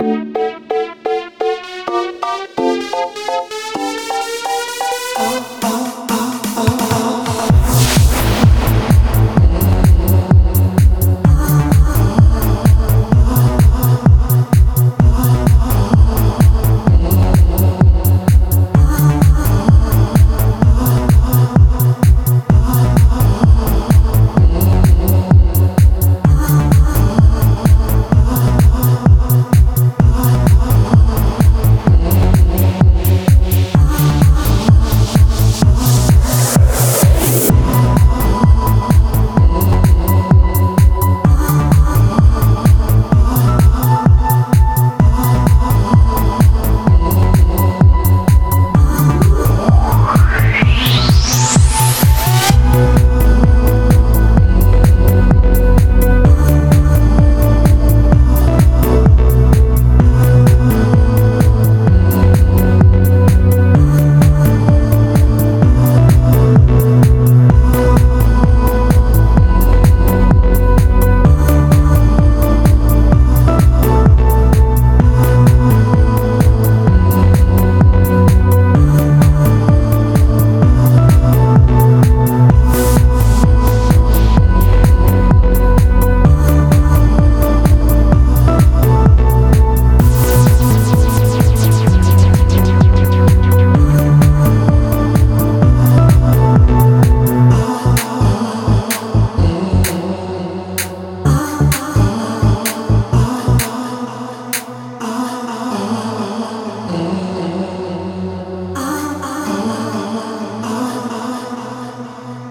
Música